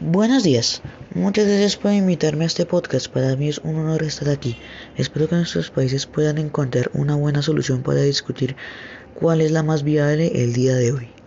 Buenos días, muchas gracias por invitarme a este podcast. Para mí es un honor estar aquí. Espero que nuestros países puedan encontrar una buena solución para discutir cuál es la más viable el día de hoy.